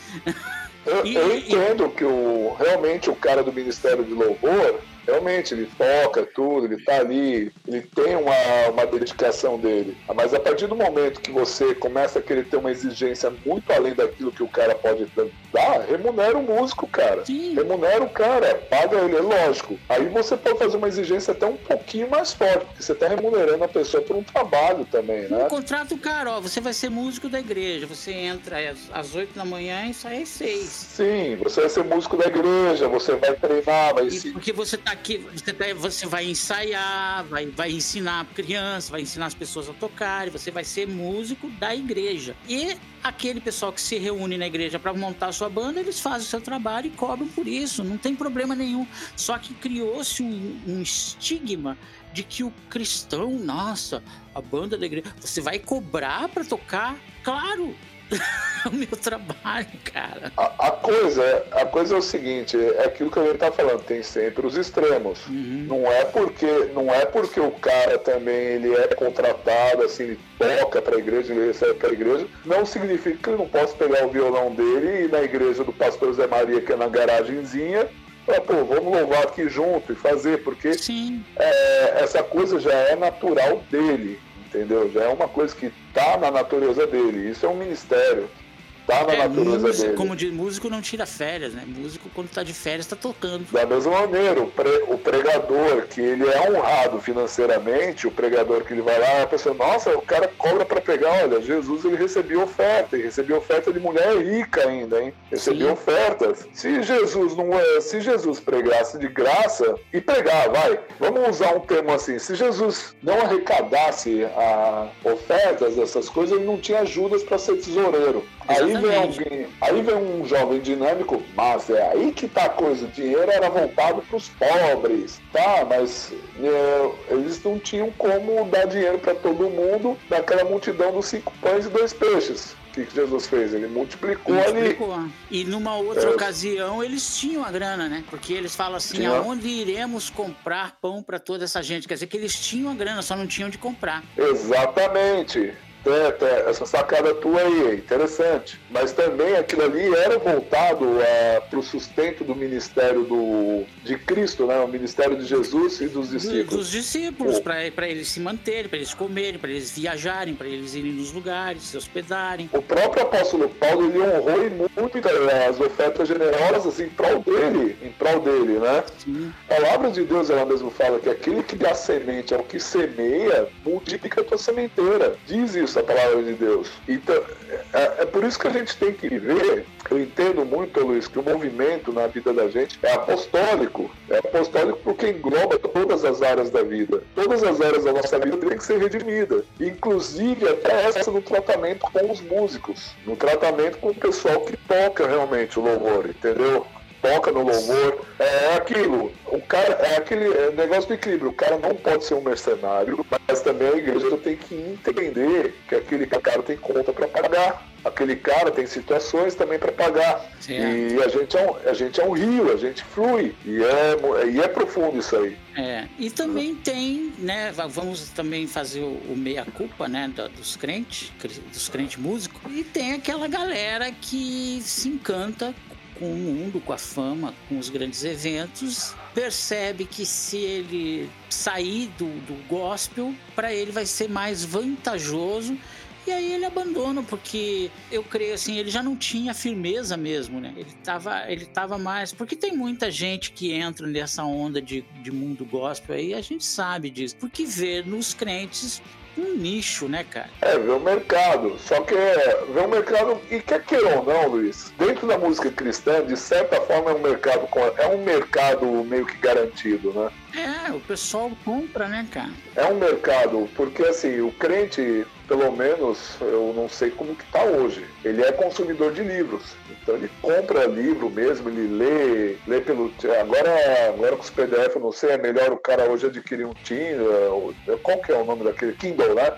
Eu, e, eu entendo e... que o, realmente o cara do Ministério de Louvor realmente ele toca tudo, ele tá ali, ele tem uma, uma dedicação dele. Mas a partir do momento que você começa a querer ter uma exigência muito além daquilo que o cara pode dar, remunera o músico, cara. Sim. Remunera o cara, paga ele, é lógico. Aí você pode fazer uma exigência até um pouquinho mais forte, porque você tá remunerando a pessoa por um trabalho também, né? Um contrato caro, ó, você vai ser músico da igreja, você entra às, oito 8 da manhã e sai às 6. Sim, você vai ser músico da igreja, você vai treinar, vai... E porque você tá aqui você, você vai ensaiar, vai, vai ensinar crianças, vai ensinar as pessoas a tocar, você vai ser músico da igreja. E aquele pessoal que se reúne na igreja para montar a sua banda, eles fazem o seu trabalho e cobram por isso, não tem problema nenhum. Só que criou-se um, um estigma de que o cristão, nossa, a banda da igreja, você vai cobrar para tocar? Claro, o meu trabalho, cara. A, a, coisa, a coisa é o seguinte, é aquilo que a gente tá falando, tem sempre os extremos. Uhum. Não é porque não é porque o cara também ele é contratado, assim, ele toca para a igreja, ele recebe para a igreja, não significa que ele não possa pegar o violão dele e ir na igreja do pastor Zé Maria, que é na garagenzinha, ah, pô, vamos louvar aqui junto e fazer, porque é, essa coisa já é natural dele entendeu? Já é uma coisa que está na natureza dele. Isso é um ministério. Tá na é, natureza dele. Como de músico não tira férias, né? Músico quando tá de férias tá tocando. Da mesma maneira, o, pre, o pregador que ele é honrado financeiramente, o pregador que ele vai lá, a pessoa, nossa, o cara cobra para pegar, olha, Jesus ele recebia oferta, e recebia oferta de mulher rica ainda, hein? Recebia Sim. ofertas. Se Jesus não é, se Jesus pregasse de graça e pregar, vai, vamos usar um termo assim, se Jesus não arrecadasse a ofertas dessas coisas, ele não tinha ajudas para ser tesoureiro. Aí vem alguém, aí vem um jovem dinâmico, mas é aí que tá a coisa. O dinheiro era voltado para os pobres, tá? Mas é, eles não tinham como dar dinheiro para todo mundo daquela multidão dos cinco pães e dois peixes. O que, que Jesus fez? Ele multiplicou, multiplicou. ali. E numa outra é. ocasião eles tinham a grana, né? Porque eles falam assim: Tinha. aonde iremos comprar pão para toda essa gente? Quer dizer que eles tinham a grana, só não tinham de comprar. Exatamente essa sacada tua aí é interessante. Mas também aquilo ali era voltado é, para o sustento do ministério do, de Cristo, né? o ministério de Jesus e dos discípulos. Dos discípulos, para eles se manterem, para eles comerem, para eles viajarem, para eles irem nos lugares, se hospedarem. O próprio apóstolo Paulo ele honrou muito né, as ofertas generosas em prol dele, em prol dele, né? Sim. A palavra de Deus ela mesmo fala que aquele que dá semente ao que semeia multiplica a tua sementeira. Diz isso a palavra de Deus. Então, é, é, por isso que a gente tem que ver. Eu entendo muito, Luiz, que o movimento na vida da gente é apostólico. É apostólico porque engloba todas as áreas da vida. Todas as áreas da nossa vida têm que ser redimidas. Inclusive até essa no tratamento com os músicos. No tratamento com o pessoal que toca realmente o louvor, entendeu? Toca no louvor. É aquilo. O cara é aquele é negócio do equilíbrio. O cara não pode ser um mercenário, mas também a igreja tem que entender que aquele cara tem conta para pagar. Aquele cara tem situações também para pagar. E a gente, é um, a gente é um rio, a gente flui. E é, e é profundo isso aí. É, e também tem, né? Vamos também fazer o, o meia-culpa, né? dos crentes, dos crentes músicos. E tem aquela galera que se encanta com o mundo, com a fama, com os grandes eventos, percebe que se ele sair do, do gospel, para ele vai ser mais vantajoso. E aí ele abandona, porque eu creio assim, ele já não tinha firmeza mesmo, né? Ele tava, ele tava mais. Porque tem muita gente que entra nessa onda de, de mundo gospel aí, a gente sabe disso. Porque vê nos crentes um nicho, né, cara? É, ver o mercado. Só que é ver o mercado, e quer queira ou não, Luiz, dentro da música cristã, de certa forma é um mercado, é um mercado meio que garantido, né? É, o pessoal compra, né, cara? É um mercado, porque assim, o crente, pelo menos, eu não sei como que tá hoje. Ele é consumidor de livros. Então ele compra livro mesmo, ele lê, lê pelo. Agora, agora com os PDF, eu não sei, é melhor o cara hoje adquirir um Kindle. Qual que é o nome daquele? Kindle, né?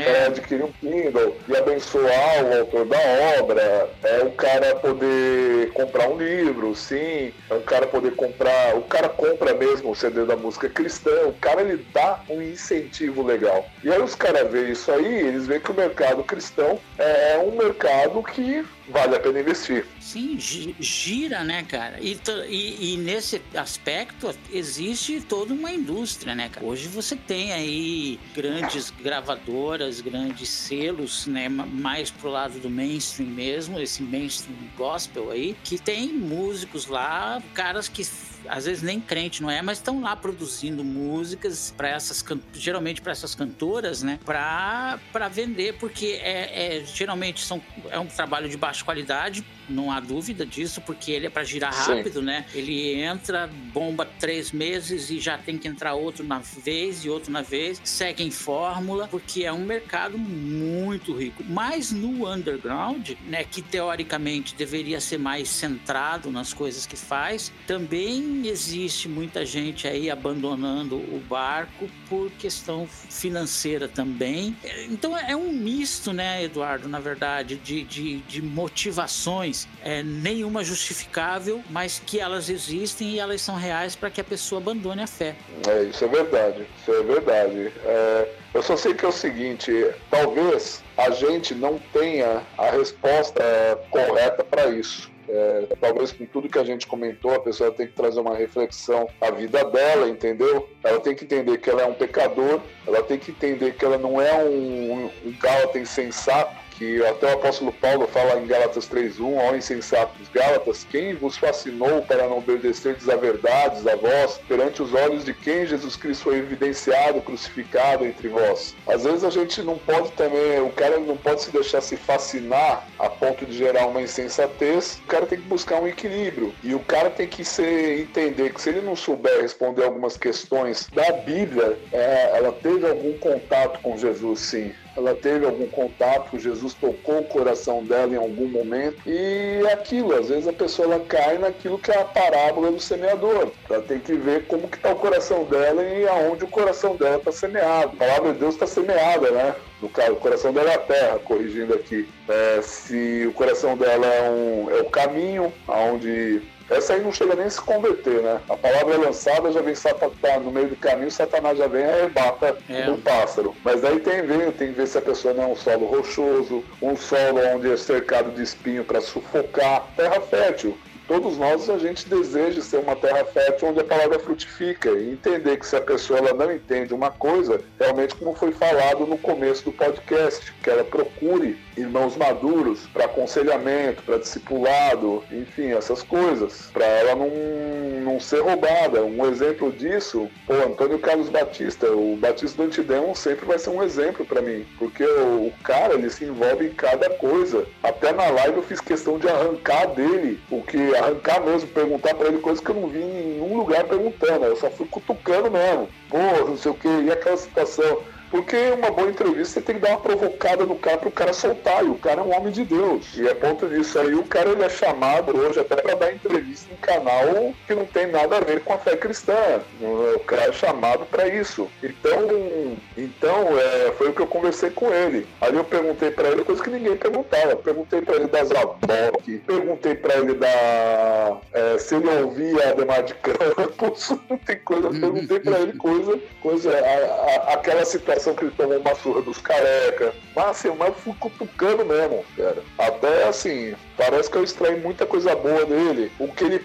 É. adquirir um Kindle e abençoar o autor da obra, é o cara poder comprar um livro, sim, é o cara poder comprar, o cara compra mesmo o CD da música cristã, o cara ele dá um incentivo legal. E aí os caras veem isso aí, eles veem que o mercado cristão é um mercado que vale a pena investir. Sim, gira, né, cara? E, e, e, nesse aspecto existe toda uma indústria, né, cara? Hoje você tem aí grandes gravadoras, grandes selos, né, mais pro lado do mainstream mesmo, esse mainstream gospel aí, que tem músicos lá, caras que às vezes nem crente não é, mas estão lá produzindo músicas para essas geralmente para essas cantoras, né? Para vender, porque é, é, geralmente são é um trabalho de baixa qualidade, não há dúvida disso, porque ele é para girar rápido, Sim. né? Ele entra, bomba três meses e já tem que entrar outro na vez e outro na vez, segue em fórmula, porque é um mercado muito rico. Mas no underground, né, que teoricamente deveria ser mais centrado nas coisas que faz, também existe muita gente aí abandonando o barco por questão financeira também. Então é um misto, né, Eduardo, na verdade, de, de, de motivações é, nenhuma justificável, mas que elas existem e elas são reais para que a pessoa abandone a fé. É, isso é verdade, isso é verdade. É, eu só sei que é o seguinte, talvez a gente não tenha a resposta correta para isso. É, talvez com tudo que a gente comentou, a pessoa tem que trazer uma reflexão à vida dela, entendeu? Ela tem que entender que ela é um pecador, ela tem que entender que ela não é um, um, um insensato, que até o apóstolo Paulo fala em Gálatas 3.1, ó insensatos Gálatas, quem vos fascinou para não obedecerdes a verdades a vós, perante os olhos de quem Jesus Cristo foi evidenciado, crucificado entre vós. Às vezes a gente não pode também, o cara não pode se deixar se fascinar a ponto de gerar uma insensatez, o cara tem que buscar um equilíbrio, e o cara tem que ser, entender que se ele não souber responder algumas questões da Bíblia, é, ela teve algum contato com Jesus sim, ela teve algum contato, Jesus tocou o coração dela em algum momento e é aquilo, às vezes a pessoa cai naquilo que é a parábola do semeador. Ela tem que ver como que está o coração dela e aonde o coração dela está semeado. A palavra de Deus está semeada, né? No caso, o coração dela é a terra, corrigindo aqui. É, se o coração dela é, um, é o caminho, aonde essa aí não chega nem a se converter, né? A palavra é lançada, já vem tá no meio do caminho, Satanás já vem e arrebata é. um pássaro. Mas aí tem ver, tem que ver se a pessoa não é um solo rochoso, um solo onde é cercado de espinho para sufocar. Terra fértil todos nós a gente deseja ser uma terra fértil onde a palavra frutifica e entender que se a pessoa ela não entende uma coisa, realmente como foi falado no começo do podcast, que ela procure irmãos maduros para aconselhamento, para discipulado, enfim, essas coisas, para ela não, não ser roubada. Um exemplo disso, pô, Antônio Carlos Batista, o Batista do Antidemon sempre vai ser um exemplo para mim, porque o, o cara ele se envolve em cada coisa. Até na live eu fiz questão de arrancar dele, o que arrancar mesmo, perguntar para ele coisas que eu não vi em nenhum lugar perguntando. Eu só fui cutucando mesmo. Pô, não sei o que, e aquela situação. Porque uma boa entrevista você tem que dar uma provocada no cara para o cara soltar. E o cara é um homem de Deus. E é ponto disso aí, o cara ele é chamado hoje até para dar entrevista em canal que não tem nada a ver com a fé cristã. O cara é chamado para isso. Então, então é, foi o que eu conversei com ele. Ali eu perguntei para ele coisa que ninguém perguntava. Perguntei para ele das Zabok, perguntei para ele da é, se ele ouvia Ademar de Campos. tem coisa, perguntei para ele coisa, coisa a, a, aquela situação que ele tomou uma surra dos careca. Mas assim, mas fui cutucando mesmo, cara. Até assim, parece que eu extraí muita coisa boa dele. O que ele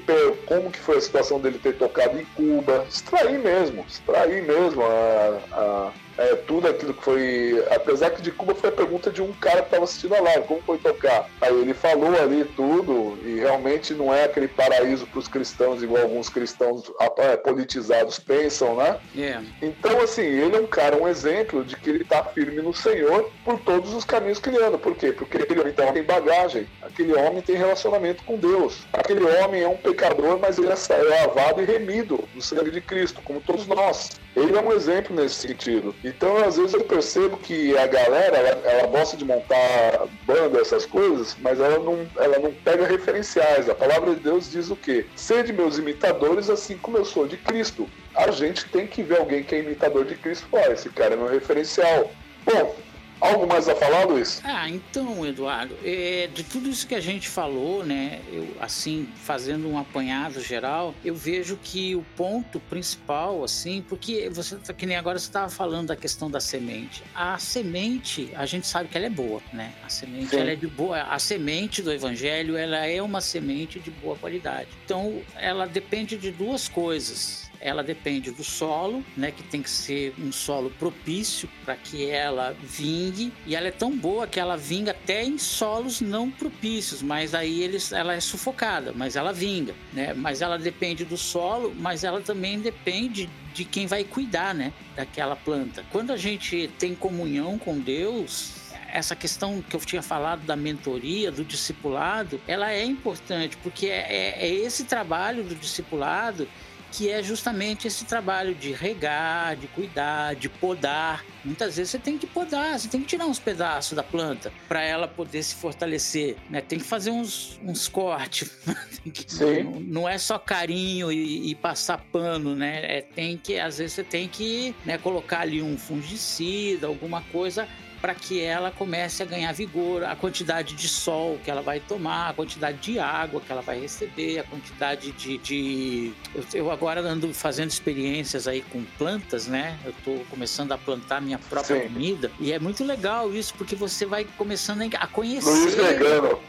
como que foi a situação dele ter tocado em Cuba. Extraí mesmo, extraí mesmo a, a é, tudo aquilo que foi. Apesar que de Cuba foi a pergunta de um cara que estava assistindo a live, como foi tocar? Aí ele falou ali tudo, e realmente não é aquele paraíso para os cristãos, igual alguns cristãos é, politizados pensam, né? Yeah. Então, assim, ele é um cara, um exemplo de que ele está firme no Senhor por todos os caminhos que ele anda. Por quê? Porque aquele homem tem bagagem, aquele homem tem relacionamento com Deus, aquele homem é um pecador, mas ele é lavado e remido no sangue de Cristo, como todos nós. Ele é um exemplo nesse sentido. Então, às vezes eu percebo que a galera, ela, ela, gosta de montar banda, essas coisas, mas ela não, ela não pega referenciais. A palavra de Deus diz o quê? Sede meus imitadores, assim como eu sou de Cristo. A gente tem que ver alguém que é imitador de Cristo. Pô, esse cara é meu referencial. Bom, Algo mais a falar, Luiz? Ah, então, Eduardo, é, de tudo isso que a gente falou, né, eu, assim, fazendo um apanhado geral, eu vejo que o ponto principal, assim, porque você, tá, que nem agora você estava falando da questão da semente. A semente, a gente sabe que ela é boa, né? A semente, ela é de boa. A semente do evangelho, ela é uma semente de boa qualidade. Então, ela depende de duas coisas ela depende do solo, né, que tem que ser um solo propício para que ela vingue, e ela é tão boa que ela vinga até em solos não propícios, mas aí eles, ela é sufocada, mas ela vinga, né? Mas ela depende do solo, mas ela também depende de quem vai cuidar, né, daquela planta. Quando a gente tem comunhão com Deus, essa questão que eu tinha falado da mentoria, do discipulado, ela é importante, porque é, é, é esse trabalho do discipulado que é justamente esse trabalho de regar, de cuidar, de podar. Muitas vezes você tem que podar, você tem que tirar uns pedaços da planta para ela poder se fortalecer, né? Tem que fazer uns, uns cortes. não, não, é só carinho e, e, passar pano, né? É, tem que, às vezes você tem que né, colocar ali um fungicida, alguma coisa para que ela comece a ganhar vigor, a quantidade de sol que ela vai tomar, a quantidade de água que ela vai receber, a quantidade de. de... Eu agora ando fazendo experiências aí com plantas, né? Eu estou começando a plantar minha própria Sim. comida e é muito legal isso porque você vai começando a conhecer. Luiz Vegano.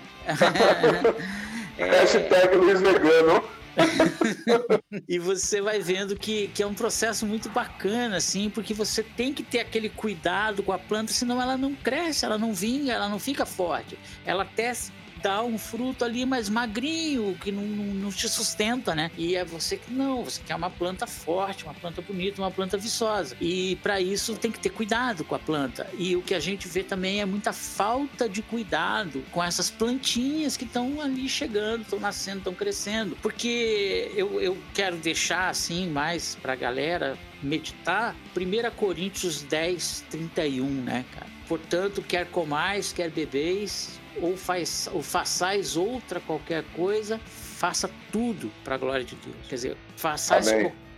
é... Hashtag Luiz Vegano. e você vai vendo que, que é um processo muito bacana, assim, porque você tem que ter aquele cuidado com a planta, senão ela não cresce, ela não vinga, ela não fica forte. Ela até dá um fruto ali mais magrinho, que não, não, não, te sustenta, né? E é você que não, você quer uma planta forte, uma planta bonita, uma planta viçosa. E para isso tem que ter cuidado com a planta. E o que a gente vê também é muita falta de cuidado com essas plantinhas que estão ali chegando, estão nascendo, estão crescendo. Porque eu, eu quero deixar assim mais pra galera meditar 1 Coríntios 10, 31, né, cara? Portanto, quer comais, quer bebeis, ou, faz, ou façais outra qualquer coisa, faça tudo para a glória de Deus. Quer dizer, faça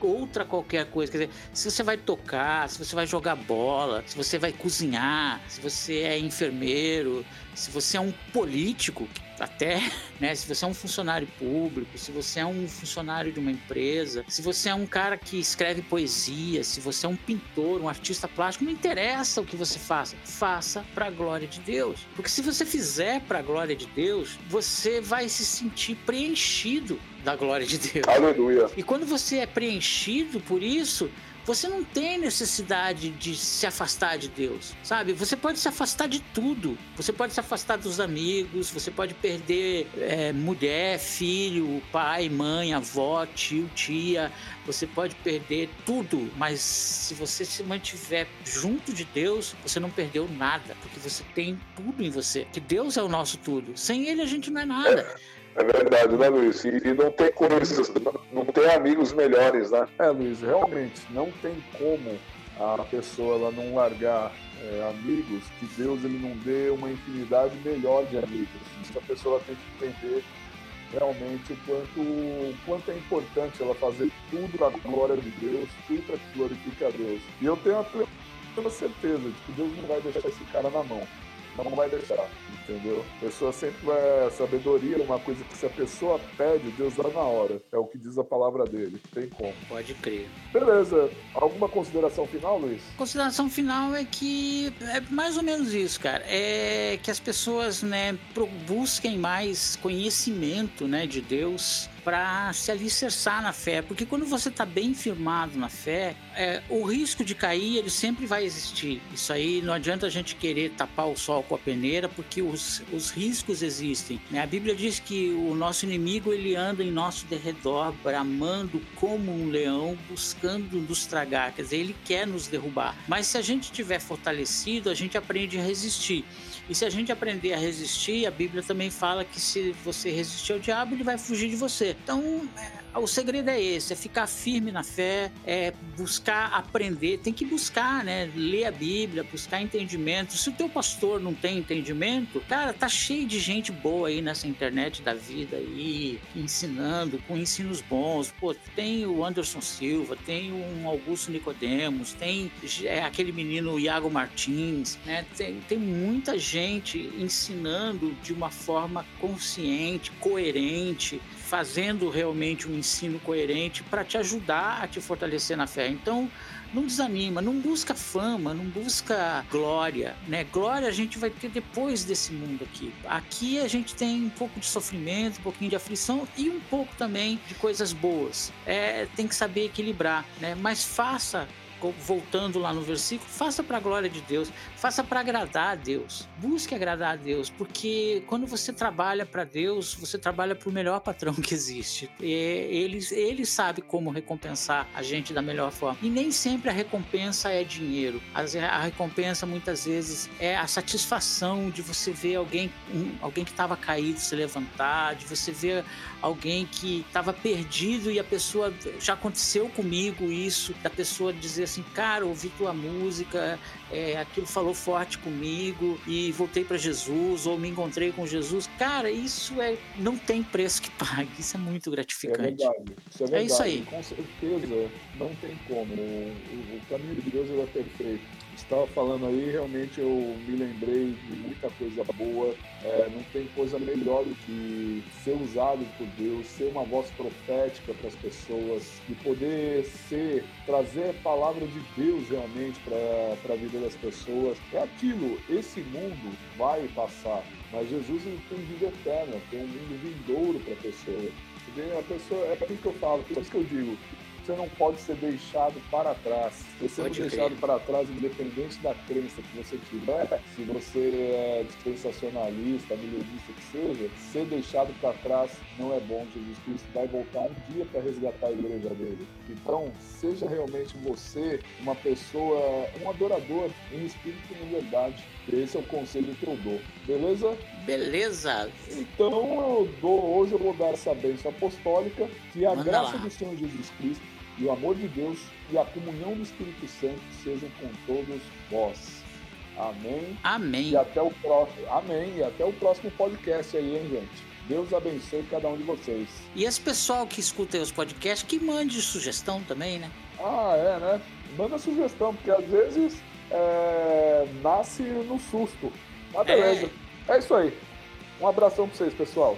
outra qualquer coisa. Quer dizer, se você vai tocar, se você vai jogar bola, se você vai cozinhar, se você é enfermeiro, se você é um político, até, né, se você é um funcionário público, se você é um funcionário de uma empresa, se você é um cara que escreve poesia, se você é um pintor, um artista plástico, não interessa o que você faça, faça para a glória de Deus. Porque se você fizer para a glória de Deus, você vai se sentir preenchido da glória de Deus. Aleluia. E quando você é preenchido por isso, você não tem necessidade de se afastar de Deus, sabe? Você pode se afastar de tudo. Você pode se afastar dos amigos, você pode perder é, mulher, filho, pai, mãe, avó, tio, tia. Você pode perder tudo, mas se você se mantiver junto de Deus, você não perdeu nada, porque você tem tudo em você. Que Deus é o nosso tudo. Sem Ele a gente não é nada. É verdade, né, Luiz? E, não tem coisas, não tem amigos melhores, né? É, Luiz, realmente, não tem como a pessoa ela não largar é, amigos, que Deus ele não dê uma infinidade melhor de amigos. Isso a pessoa tem que entender realmente o quanto, o quanto é importante ela fazer tudo para a glória de Deus, tudo para que a Deus. E eu tenho a plena certeza de que Deus não vai deixar esse cara na mão não vai deixar, entendeu? A pessoa sempre vai. Sabedoria é uma coisa que se a pessoa pede, Deus dá na hora. É o que diz a palavra dele. Tem como. Pode crer. Beleza. Alguma consideração final, Luiz? Consideração final é que é mais ou menos isso, cara. É que as pessoas, né, busquem mais conhecimento, né, de Deus para se alicerçar na fé, porque quando você está bem firmado na fé, é, o risco de cair ele sempre vai existir. Isso aí não adianta a gente querer tapar o sol com a peneira, porque os, os riscos existem. Né? A Bíblia diz que o nosso inimigo ele anda em nosso derredor, bramando como um leão, buscando nos tragar. Quer dizer, ele quer nos derrubar. Mas se a gente tiver fortalecido, a gente aprende a resistir. E se a gente aprender a resistir, a Bíblia também fala que se você resistir ao diabo, ele vai fugir de você. Então, o segredo é esse, é ficar firme na fé, é buscar aprender, tem que buscar, né? Ler a Bíblia, buscar entendimento. Se o teu pastor não tem entendimento, cara, tá cheio de gente boa aí nessa internet da vida aí, ensinando, com ensinos bons. Pô, tem o Anderson Silva, tem um Augusto Nicodemos, tem é, aquele menino Iago Martins, né? Tem, tem muita gente ensinando de uma forma consciente, coerente, fazendo realmente um ensino coerente para te ajudar a te fortalecer na fé. Então, não desanima, não busca fama, não busca glória, né? Glória a gente vai ter depois desse mundo aqui. Aqui a gente tem um pouco de sofrimento, um pouquinho de aflição e um pouco também de coisas boas. É, tem que saber equilibrar, né? Mas faça voltando lá no versículo, faça para a glória de Deus, faça para agradar a Deus, busque agradar a Deus, porque quando você trabalha para Deus, você trabalha para o melhor patrão que existe. E ele, ele sabe como recompensar a gente da melhor forma. E nem sempre a recompensa é dinheiro. A recompensa muitas vezes é a satisfação de você ver alguém, um, alguém que estava caído se levantar, de você ver alguém que estava perdido e a pessoa já aconteceu comigo isso, da pessoa dizer assim, cara, ouvi tua música, é, aquilo falou forte comigo e voltei para Jesus ou me encontrei com Jesus. Cara, isso é não tem preço que pague. Isso é muito gratificante. É verdade. Isso é, verdade. é isso aí. Com certeza, não tem como. O, o caminho de Deus é perfeito estava falando aí, realmente eu me lembrei de muita coisa boa. É, não tem coisa melhor do que ser usado por Deus, ser uma voz profética para as pessoas e poder ser, trazer a palavra de Deus realmente para a vida das pessoas. É aquilo, esse mundo vai passar, mas Jesus ele tem vida eterna, tem um mundo vindouro para a pessoa. A pessoa, é aquilo que eu falo, é isso que eu digo você não pode ser deixado para trás. Você pode ser deixado para trás, independente da crença que você tiver, se você é dispensacionalista, milenista que seja, ser deixado para trás não é bom. Jesus Cristo vai voltar um dia para resgatar a igreja dele. Então, seja realmente você uma pessoa, um adorador em espírito e em verdade. Esse é o conselho que eu dou. Beleza? Beleza. Então eu dou, hoje eu vou dar essa bênção apostólica, que a Manda graça lá. do Senhor Jesus Cristo e o amor de Deus e a comunhão do Espírito Santo sejam com todos vós. Amém. Amém. E até o próximo. Amém. E até o próximo podcast aí, hein, gente? Deus abençoe cada um de vocês. E esse pessoal que escuta os podcasts, que mande sugestão também, né? Ah, é, né? Manda sugestão, porque às vezes é, nasce no susto. Mas beleza. É. é isso aí. Um abração pra vocês, pessoal.